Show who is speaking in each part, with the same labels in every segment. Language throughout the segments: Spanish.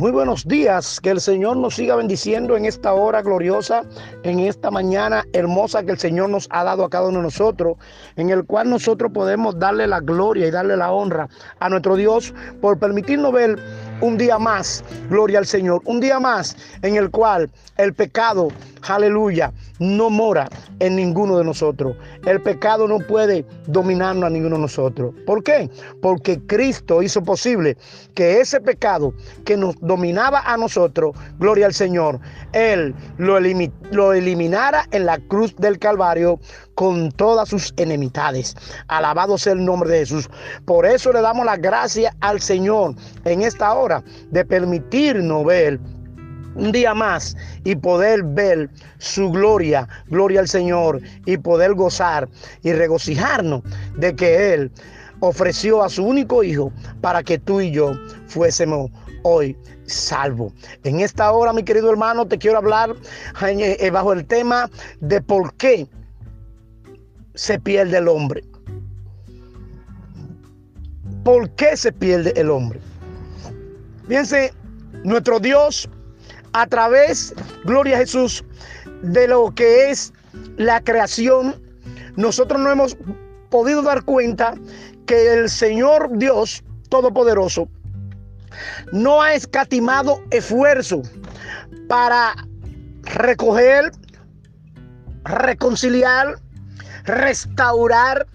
Speaker 1: Muy buenos días, que el Señor nos siga bendiciendo en esta hora gloriosa, en esta mañana hermosa que el Señor nos ha dado a cada uno de nosotros, en el cual nosotros podemos darle la gloria y darle la honra a nuestro Dios por permitirnos ver un día más, gloria al Señor, un día más en el cual el pecado, aleluya, no mora en ninguno de nosotros. El pecado no puede dominarnos a ninguno de nosotros. ¿Por qué? Porque Cristo hizo posible que ese pecado que nos dominaba a nosotros, gloria al Señor, Él lo, lo eliminara en la cruz del Calvario con todas sus enemistades. Alabado sea el nombre de Jesús. Por eso le damos la gracia al Señor en esta hora de permitirnos ver un día más y poder ver su gloria, gloria al Señor, y poder gozar y regocijarnos de que Él ofreció a su único hijo para que tú y yo fuésemos hoy salvo. En esta hora, mi querido hermano, te quiero hablar eh, bajo el tema de por qué se pierde el hombre? ¿Por qué se pierde el hombre? Fíjense, nuestro Dios, a través, gloria a Jesús, de lo que es la creación, nosotros no hemos podido dar cuenta que el Señor Dios Todopoderoso no ha escatimado esfuerzo para recoger, reconciliar, restaurar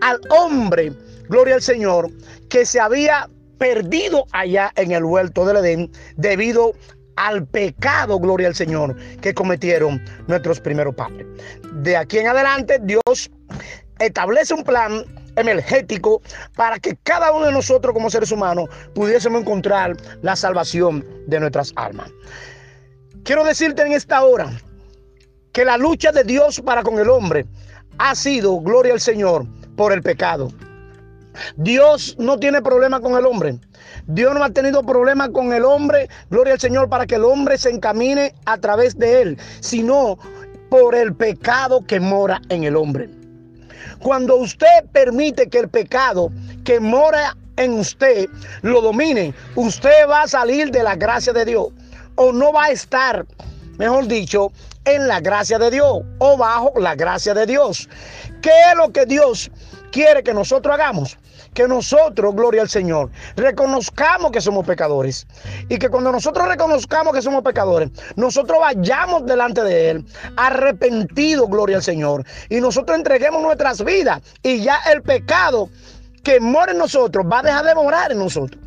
Speaker 1: al hombre, gloria al Señor, que se había perdido allá en el huerto del Edén debido al pecado, gloria al Señor, que cometieron nuestros primeros padres. De aquí en adelante, Dios establece un plan energético para que cada uno de nosotros como seres humanos pudiésemos encontrar la salvación de nuestras almas. Quiero decirte en esta hora que la lucha de Dios para con el hombre ha sido, gloria al Señor, por el pecado. Dios no tiene problema con el hombre. Dios no ha tenido problema con el hombre, gloria al Señor, para que el hombre se encamine a través de él, sino por el pecado que mora en el hombre. Cuando usted permite que el pecado que mora en usted lo domine, usted va a salir de la gracia de Dios o no va a estar, mejor dicho, en la gracia de Dios o bajo la gracia de Dios. ¿Qué es lo que Dios quiere que nosotros hagamos? Que nosotros, gloria al Señor, reconozcamos que somos pecadores. Y que cuando nosotros reconozcamos que somos pecadores, nosotros vayamos delante de Él, arrepentidos, gloria al Señor. Y nosotros entreguemos nuestras vidas. Y ya el pecado que mora en nosotros va a dejar de morar en nosotros.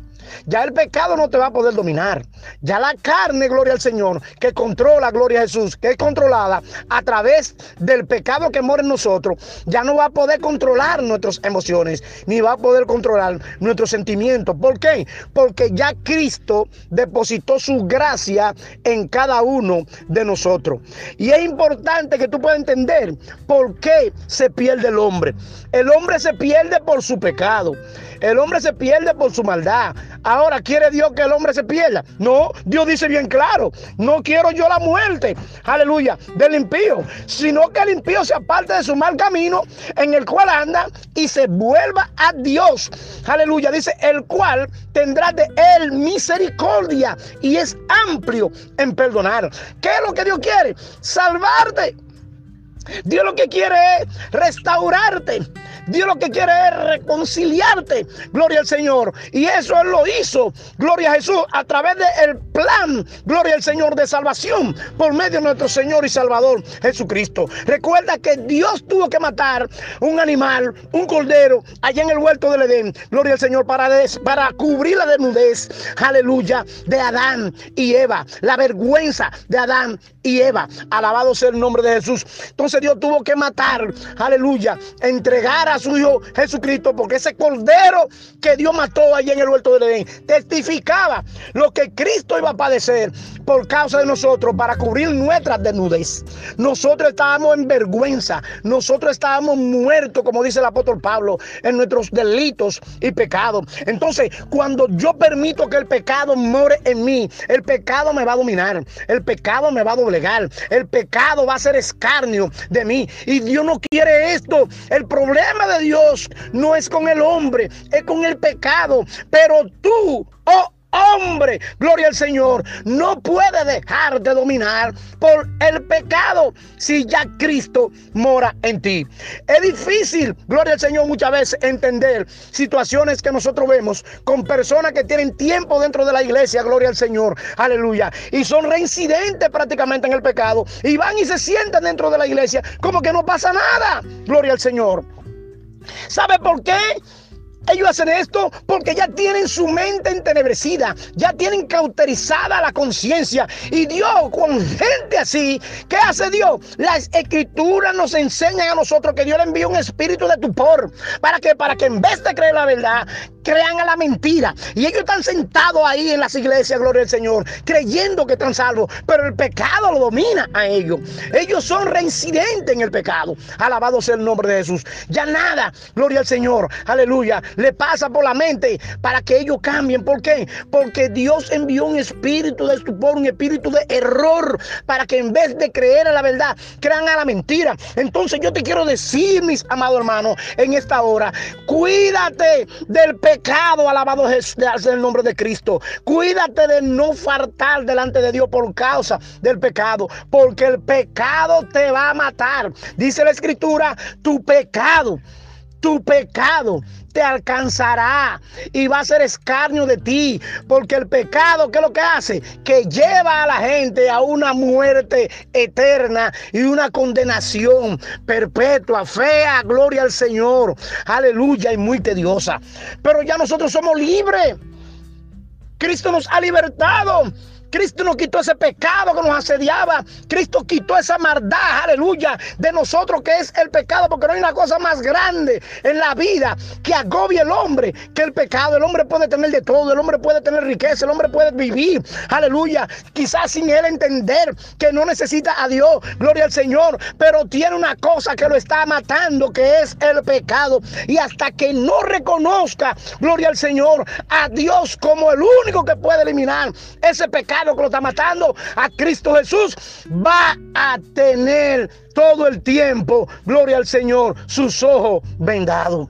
Speaker 1: Ya el pecado no te va a poder dominar. Ya la carne, gloria al Señor, que controla, gloria a Jesús, que es controlada a través del pecado que mora en nosotros, ya no va a poder controlar nuestras emociones, ni va a poder controlar nuestros sentimientos. ¿Por qué? Porque ya Cristo depositó su gracia en cada uno de nosotros. Y es importante que tú puedas entender por qué se pierde el hombre. El hombre se pierde por su pecado. El hombre se pierde por su maldad. Ahora, ¿quiere Dios que el hombre se pierda? No, Dios dice bien claro, no quiero yo la muerte, aleluya, del impío, sino que el impío se aparte de su mal camino en el cual anda y se vuelva a Dios. Aleluya, dice, el cual tendrá de él misericordia y es amplio en perdonar. ¿Qué es lo que Dios quiere? Salvarte. Dios lo que quiere es restaurarte. Dios lo que quiere es reconciliarte. Gloria al Señor. Y eso Él lo hizo. Gloria a Jesús a través del plan. Gloria al Señor de salvación por medio de nuestro Señor y Salvador Jesucristo. Recuerda que Dios tuvo que matar un animal, un cordero, allá en el huerto del Edén. Gloria al Señor para, para cubrir la desnudez. Aleluya. De Adán y Eva. La vergüenza de Adán y Eva. Alabado sea el nombre de Jesús. Entonces Dios tuvo que matar. Aleluya. Entregar a su Hijo Jesucristo, porque ese cordero que Dios mató allí en el huerto del Edén testificaba lo que Cristo iba a padecer por causa de nosotros para cubrir nuestras desnudez. Nosotros estábamos en vergüenza, nosotros estábamos muertos, como dice el apóstol Pablo, en nuestros delitos y pecados. Entonces, cuando yo permito que el pecado more en mí, el pecado me va a dominar, el pecado me va a doblegar, el pecado va a ser escarnio de mí. Y Dios no quiere esto. El problema de Dios no es con el hombre, es con el pecado. Pero tú, oh hombre, gloria al Señor, no puede dejar de dominar por el pecado si ya Cristo mora en ti. Es difícil, gloria al Señor, muchas veces entender situaciones que nosotros vemos con personas que tienen tiempo dentro de la iglesia, gloria al Señor, aleluya, y son reincidentes prácticamente en el pecado y van y se sientan dentro de la iglesia como que no pasa nada, gloria al Señor. ¿Sabe por qué? Ellos hacen esto porque ya tienen su mente entenebrecida, ya tienen cauterizada la conciencia. Y Dios, con gente así, ¿qué hace Dios? Las escrituras nos enseñan a nosotros que Dios le envía un espíritu de tupor. ¿Para que Para que en vez de creer la verdad, crean a la mentira. Y ellos están sentados ahí en las iglesias, gloria al Señor, creyendo que están salvos, pero el pecado lo domina a ellos. Ellos son reincidentes en el pecado. Alabado sea el nombre de Jesús. Ya nada, gloria al Señor, aleluya, le pasa por la mente para que ellos cambien. ¿Por qué? Porque Dios envió un espíritu de estupor, un espíritu de error, para que en vez de creer a la verdad, crean a la mentira. Entonces yo te quiero decir, mis amados hermanos, en esta hora, cuídate del pecado alabado sea el nombre de Cristo. Cuídate de no faltar delante de Dios por causa del pecado, porque el pecado te va a matar. Dice la escritura, tu pecado tu pecado te alcanzará y va a ser escarnio de ti, porque el pecado, ¿qué es lo que hace? Que lleva a la gente a una muerte eterna y una condenación perpetua, fea, gloria al Señor, aleluya y muy tediosa. Pero ya nosotros somos libres. Cristo nos ha libertado. Cristo nos quitó ese pecado que nos asediaba. Cristo quitó esa maldad, aleluya, de nosotros que es el pecado, porque no hay una cosa más grande en la vida que agobie el hombre que el pecado. El hombre puede tener de todo, el hombre puede tener riqueza, el hombre puede vivir, aleluya, quizás sin él entender que no necesita a Dios, gloria al Señor, pero tiene una cosa que lo está matando, que es el pecado. Y hasta que no reconozca, gloria al Señor, a Dios como el único que puede eliminar ese pecado que lo está matando, a Cristo Jesús, va a tener todo el tiempo, gloria al Señor, sus ojos vendados.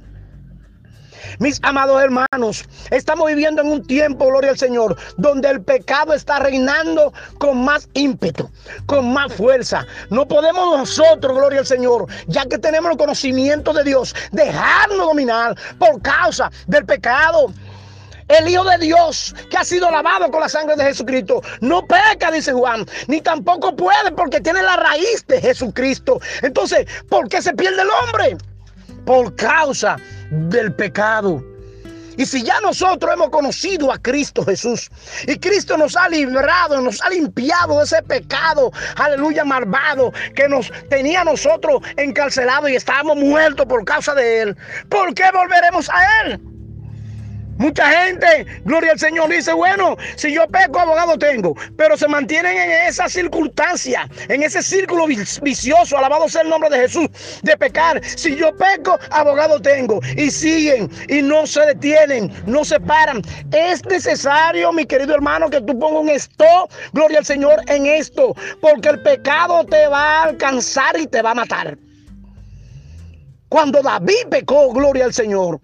Speaker 1: Mis amados hermanos, estamos viviendo en un tiempo, gloria al Señor, donde el pecado está reinando con más ímpetu, con más fuerza. No podemos nosotros, gloria al Señor, ya que tenemos el conocimiento de Dios, dejarnos dominar por causa del pecado. El Hijo de Dios que ha sido lavado con la sangre de Jesucristo no peca, dice Juan, ni tampoco puede porque tiene la raíz de Jesucristo. Entonces, ¿por qué se pierde el hombre? Por causa del pecado. Y si ya nosotros hemos conocido a Cristo Jesús y Cristo nos ha librado, nos ha limpiado de ese pecado, aleluya, malvado que nos tenía nosotros encarcelados y estábamos muertos por causa de Él, ¿por qué volveremos a Él? Mucha gente, gloria al Señor, dice, bueno, si yo peco, abogado tengo, pero se mantienen en esa circunstancia, en ese círculo vicioso, alabado sea el nombre de Jesús, de pecar. Si yo peco, abogado tengo. Y siguen y no se detienen, no se paran. Es necesario, mi querido hermano, que tú pongas un stop, gloria al Señor, en esto, porque el pecado te va a alcanzar y te va a matar. Cuando David pecó, gloria al Señor,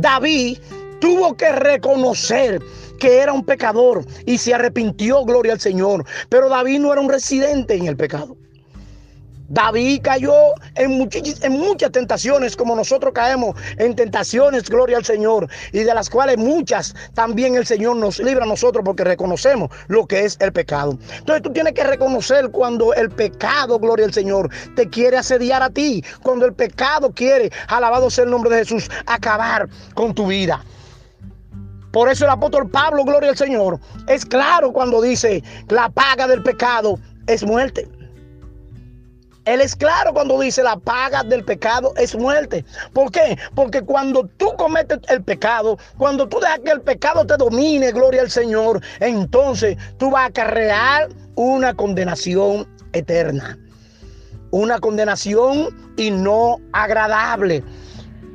Speaker 1: David tuvo que reconocer que era un pecador y se arrepintió, gloria al Señor. Pero David no era un residente en el pecado. David cayó en, muchas tentaciones, como nosotros caemos en tentaciones, gloria al Señor, y de las cuales muchas también el Señor nos libra a nosotros porque reconocemos lo que es el pecado. Entonces tú tienes que reconocer cuando el pecado, gloria al Señor, te quiere asediar a ti, cuando el pecado quiere, alabado sea el nombre de Jesús, acabar con tu vida. Por eso el apóstol Pablo, gloria al Señor, es claro cuando dice, la paga del pecado es muerte. Él es claro cuando dice la paga del pecado es muerte. ¿Por qué? Porque cuando tú cometes el pecado, cuando tú dejas que el pecado te domine, gloria al Señor, entonces tú vas a acarrear una condenación eterna. Una condenación y no agradable.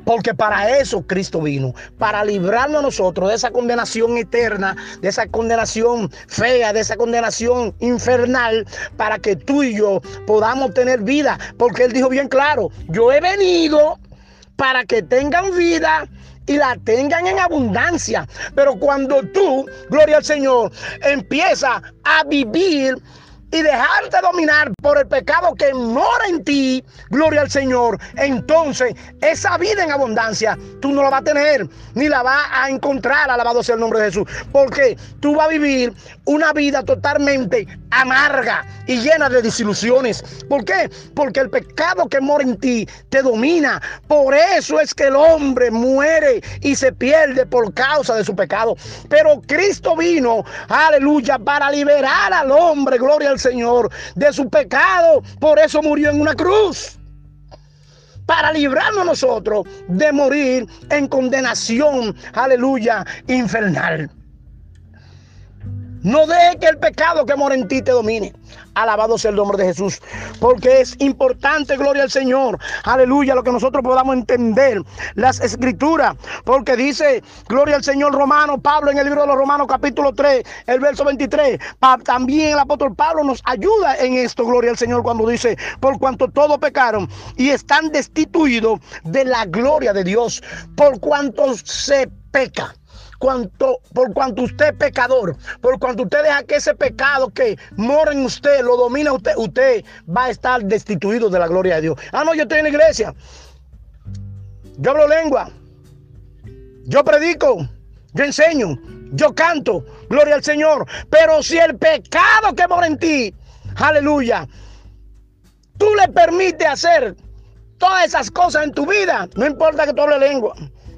Speaker 1: Porque para eso Cristo vino, para librarnos a nosotros de esa condenación eterna, de esa condenación fea, de esa condenación infernal, para que tú y yo podamos tener vida. Porque Él dijo bien claro, yo he venido para que tengan vida y la tengan en abundancia. Pero cuando tú, gloria al Señor, empiezas a vivir y dejarte dominar por el pecado que mora en ti, gloria al Señor, entonces esa vida en abundancia tú no la vas a tener, ni la vas a encontrar, alabado sea el nombre de Jesús, porque tú vas a vivir una vida totalmente amarga y llena de desilusiones. ¿Por qué? Porque el pecado que mora en ti te domina. Por eso es que el hombre muere y se pierde por causa de su pecado. Pero Cristo vino, aleluya, para liberar al hombre, gloria al Señor, de su pecado. Por eso murió en una cruz. Para librarnos nosotros de morir en condenación, aleluya, infernal. No deje que el pecado que mora en ti te domine. Alabado sea el nombre de Jesús. Porque es importante, gloria al Señor. Aleluya, lo que nosotros podamos entender. Las escrituras. Porque dice, gloria al Señor romano, Pablo en el libro de los Romanos capítulo 3, el verso 23. también el apóstol Pablo nos ayuda en esto, gloria al Señor, cuando dice, por cuanto todos pecaron y están destituidos de la gloria de Dios. Por cuanto se peca cuanto, por cuanto usted es pecador, por cuanto usted deja que ese pecado que mora en usted lo domina usted, usted va a estar destituido de la gloria de Dios. Ah, no, yo estoy en la iglesia. Yo hablo lengua. Yo predico. Yo enseño. Yo canto. Gloria al Señor. Pero si el pecado que mora en ti, aleluya, tú le permites hacer todas esas cosas en tu vida, no importa que tú hables lengua.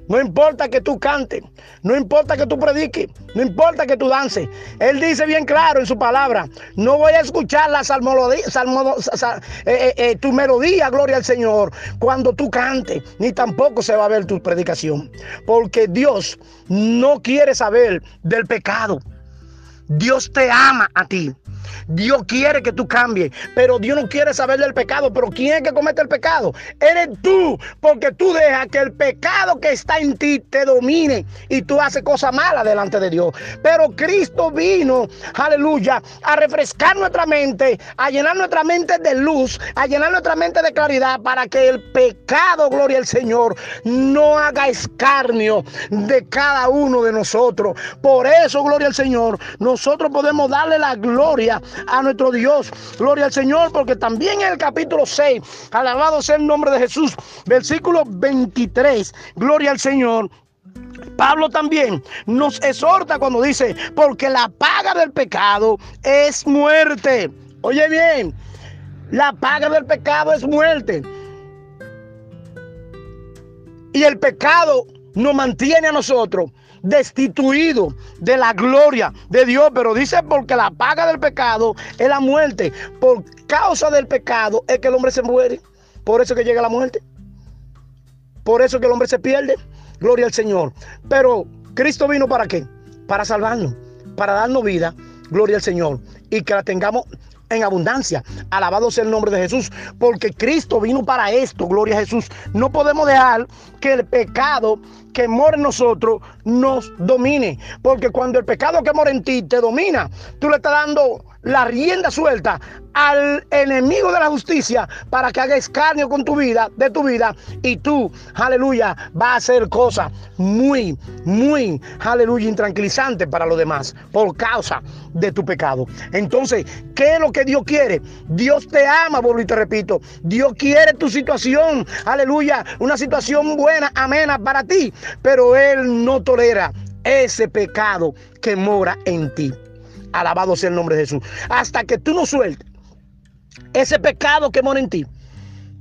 Speaker 1: No importa que tú cantes, no importa que tú prediques, no importa que tú dances. Él dice bien claro en su palabra, no voy a escuchar la salmodía, eh, eh, eh, tu melodía, gloria al Señor, cuando tú cantes, ni tampoco se va a ver tu predicación. Porque Dios no quiere saber del pecado. Dios te ama a ti. Dios quiere que tú cambies, pero Dios no quiere saber del pecado. Pero ¿quién es que comete el pecado? Eres tú, porque tú dejas que el pecado que está en ti te domine y tú haces cosas malas delante de Dios. Pero Cristo vino, aleluya, a refrescar nuestra mente, a llenar nuestra mente de luz, a llenar nuestra mente de claridad para que el pecado, gloria al Señor, no haga escarnio de cada uno de nosotros. Por eso, gloria al Señor, nosotros podemos darle la gloria a nuestro Dios. Gloria al Señor, porque también en el capítulo 6, alabado sea el nombre de Jesús, versículo 23, gloria al Señor. Pablo también nos exhorta cuando dice, porque la paga del pecado es muerte. Oye bien, la paga del pecado es muerte. Y el pecado nos mantiene a nosotros destituido de la gloria de Dios. Pero dice porque la paga del pecado es la muerte. Por causa del pecado es que el hombre se muere. Por eso que llega la muerte. Por eso que el hombre se pierde. Gloria al Señor. Pero Cristo vino para qué? Para salvarnos. Para darnos vida. Gloria al Señor. Y que la tengamos en abundancia. Alabado sea el nombre de Jesús, porque Cristo vino para esto, gloria a Jesús. No podemos dejar que el pecado que mora en nosotros nos domine, porque cuando el pecado que mora en ti te domina, tú le estás dando la rienda suelta al enemigo de la justicia para que haga escarnio con tu vida, de tu vida, y tú, aleluya, va a hacer cosas muy, muy, aleluya, intranquilizantes para los demás por causa de tu pecado. Entonces, ¿qué es lo que Dios quiere? Dios te ama, vuelvo y te repito. Dios quiere tu situación, aleluya, una situación buena, amena para ti, pero Él no tolera ese pecado que mora en ti. Alabado sea el nombre de Jesús. Hasta que tú no sueltes ese pecado que mora en ti,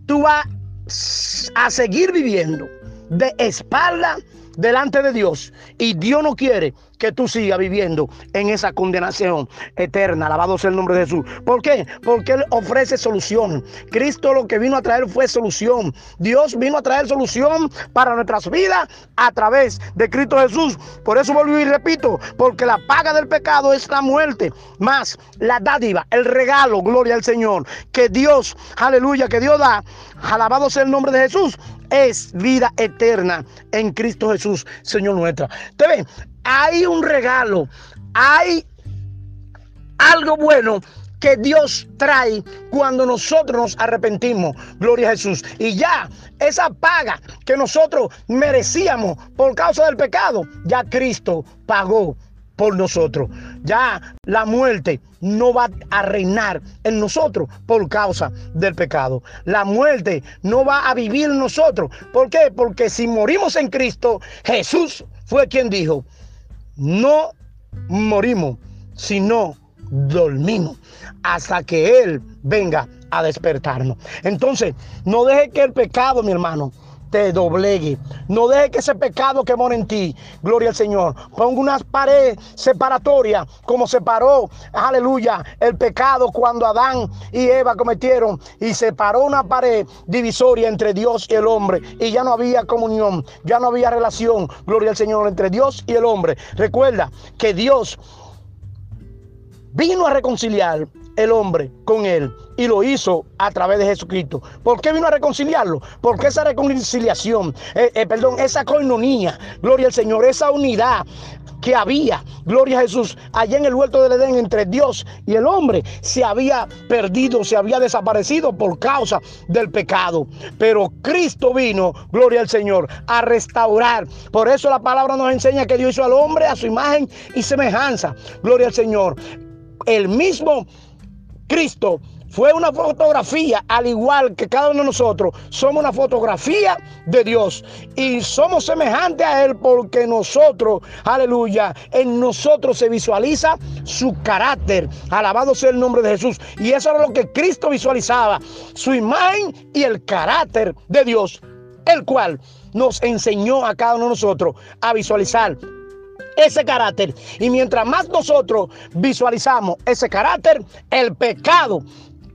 Speaker 1: tú vas a seguir viviendo de espalda delante de Dios. Y Dios no quiere que tú sigas viviendo en esa condenación eterna. Alabado sea el nombre de Jesús. ¿Por qué? Porque Él ofrece solución. Cristo lo que vino a traer fue solución. Dios vino a traer solución para nuestras vidas a través de Cristo Jesús. Por eso vuelvo y repito, porque la paga del pecado es la muerte, más la dádiva, el regalo, gloria al Señor, que Dios, aleluya, que Dios da. Alabado sea el nombre de Jesús es vida eterna en Cristo Jesús, Señor nuestro. ¿Te ven? Hay un regalo, hay algo bueno que Dios trae cuando nosotros nos arrepentimos. Gloria a Jesús. Y ya esa paga que nosotros merecíamos por causa del pecado, ya Cristo pagó por nosotros. Ya la muerte no va a reinar en nosotros por causa del pecado. La muerte no va a vivir en nosotros. ¿Por qué? Porque si morimos en Cristo, Jesús fue quien dijo, no morimos, sino dormimos hasta que Él venga a despertarnos. Entonces, no deje que el pecado, mi hermano, te doblegue. No deje que ese pecado que mora en ti, gloria al Señor, ponga una pared separatoria como separó, aleluya, el pecado cuando Adán y Eva cometieron y separó una pared divisoria entre Dios y el hombre y ya no había comunión, ya no había relación, gloria al Señor, entre Dios y el hombre. Recuerda que Dios vino a reconciliar el hombre con él y lo hizo a través de Jesucristo. ¿Por qué vino a reconciliarlo? Porque esa reconciliación, eh, eh, perdón, esa coinonía, gloria al Señor, esa unidad que había, gloria a Jesús, allá en el huerto del Edén entre Dios y el hombre, se había perdido, se había desaparecido por causa del pecado. Pero Cristo vino, gloria al Señor, a restaurar. Por eso la palabra nos enseña que Dios hizo al hombre a su imagen y semejanza. Gloria al Señor. El mismo Cristo fue una fotografía, al igual que cada uno de nosotros, somos una fotografía de Dios y somos semejantes a Él porque nosotros, aleluya, en nosotros se visualiza su carácter. Alabado sea el nombre de Jesús. Y eso era lo que Cristo visualizaba, su imagen y el carácter de Dios, el cual nos enseñó a cada uno de nosotros a visualizar ese carácter. Y mientras más nosotros visualizamos ese carácter, el pecado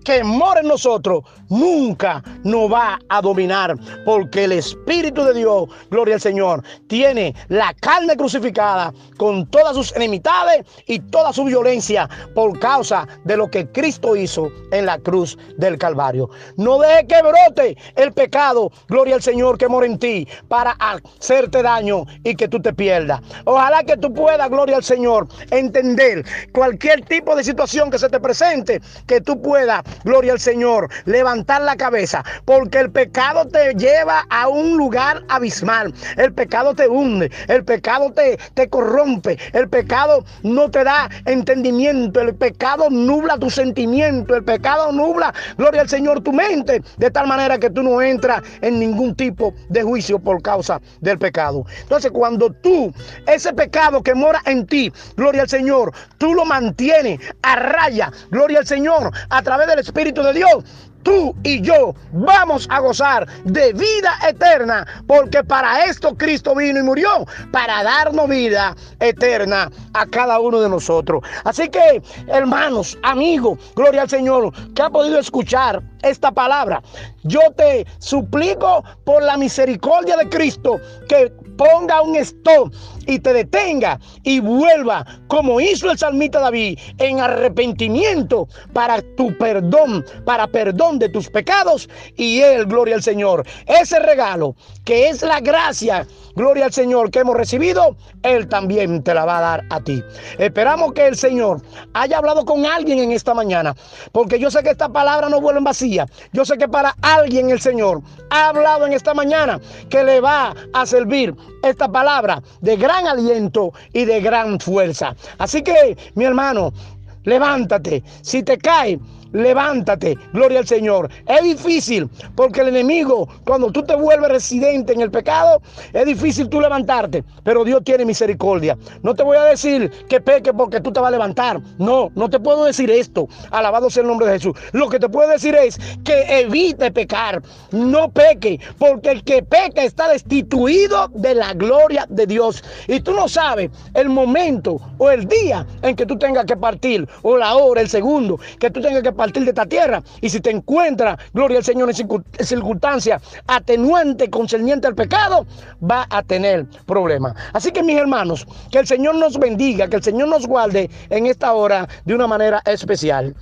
Speaker 1: que mora en nosotros nunca nos va a dominar, porque el Espíritu de Dios, gloria al Señor, tiene la carne crucificada con todas sus enemistades y toda su violencia por causa de lo que Cristo hizo en la cruz del Calvario. No deje que brote el pecado, gloria al Señor, que mora en ti para hacerte daño y que tú te pierdas. Ojalá que tú puedas, gloria al Señor, entender cualquier tipo de situación que se te presente, que tú puedas gloria al Señor, levantar la cabeza, porque el pecado te lleva a un lugar abismal, el pecado te hunde, el pecado te, te corrompe, el pecado no te da entendimiento, el pecado nubla tu sentimiento, el pecado nubla, gloria al Señor, tu mente, de tal manera que tú no entras en ningún tipo de juicio por causa del pecado. Entonces, cuando tú, ese pecado que mora en ti, gloria al Señor, tú lo mantienes a raya, gloria al Señor, a través del Espíritu de Dios, tú y yo vamos a gozar de vida eterna, porque para esto Cristo vino y murió, para darnos vida eterna a cada uno de nosotros. Así que, hermanos, amigos, gloria al Señor, que ha podido escuchar esta palabra, yo te suplico por la misericordia de Cristo que ponga un stop y te detenga y vuelva, como hizo el salmista David, en arrepentimiento para tu perdón, para perdón de tus pecados y Él, gloria al Señor. Ese regalo que es la gracia, gloria al Señor que hemos recibido, Él también te la va a dar a ti. Esperamos que el Señor haya hablado con alguien en esta mañana, porque yo sé que esta palabra no vuelve en vacía. Yo sé que para alguien el Señor ha hablado en esta mañana que le va a servir esta palabra de gran aliento y de gran fuerza. Así que, mi hermano, levántate. Si te cae, levántate, gloria al Señor. Es difícil porque el enemigo, cuando tú te vuelves residente en el pecado, es difícil tú levantarte, pero Dios tiene misericordia. No te voy a decir que peque porque tú te vas a levantar. No, no te puedo decir esto. Alabado sea el nombre de Jesús. Lo que te puedo decir es que evite pecar. No peque, porque el que peca está destituido de la gloria de Dios. Y tú no sabes el momento o el día en que tú tengas que partir, o la hora, el segundo, que tú tengas que partir partir de esta tierra. Y si te encuentra, gloria al Señor, en circunstancia atenuante concerniente al pecado, va a tener problemas. Así que mis hermanos, que el Señor nos bendiga, que el Señor nos guarde en esta hora de una manera especial.